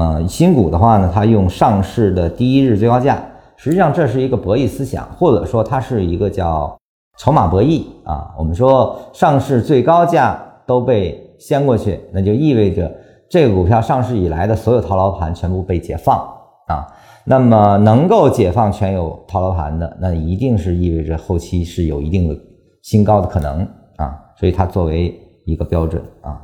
呃新股的话呢它用上市的第一日最高价实际上这是一个博弈思想或者说它是一个叫筹码博弈啊我们说上市最高价都被掀过去那就意味着这个股票上市以来的所有套牢盘全部被解放啊那么能够解放全有套牢盘的那一定是意味着后期是有一定的新高的可能啊所以它作为一个标准啊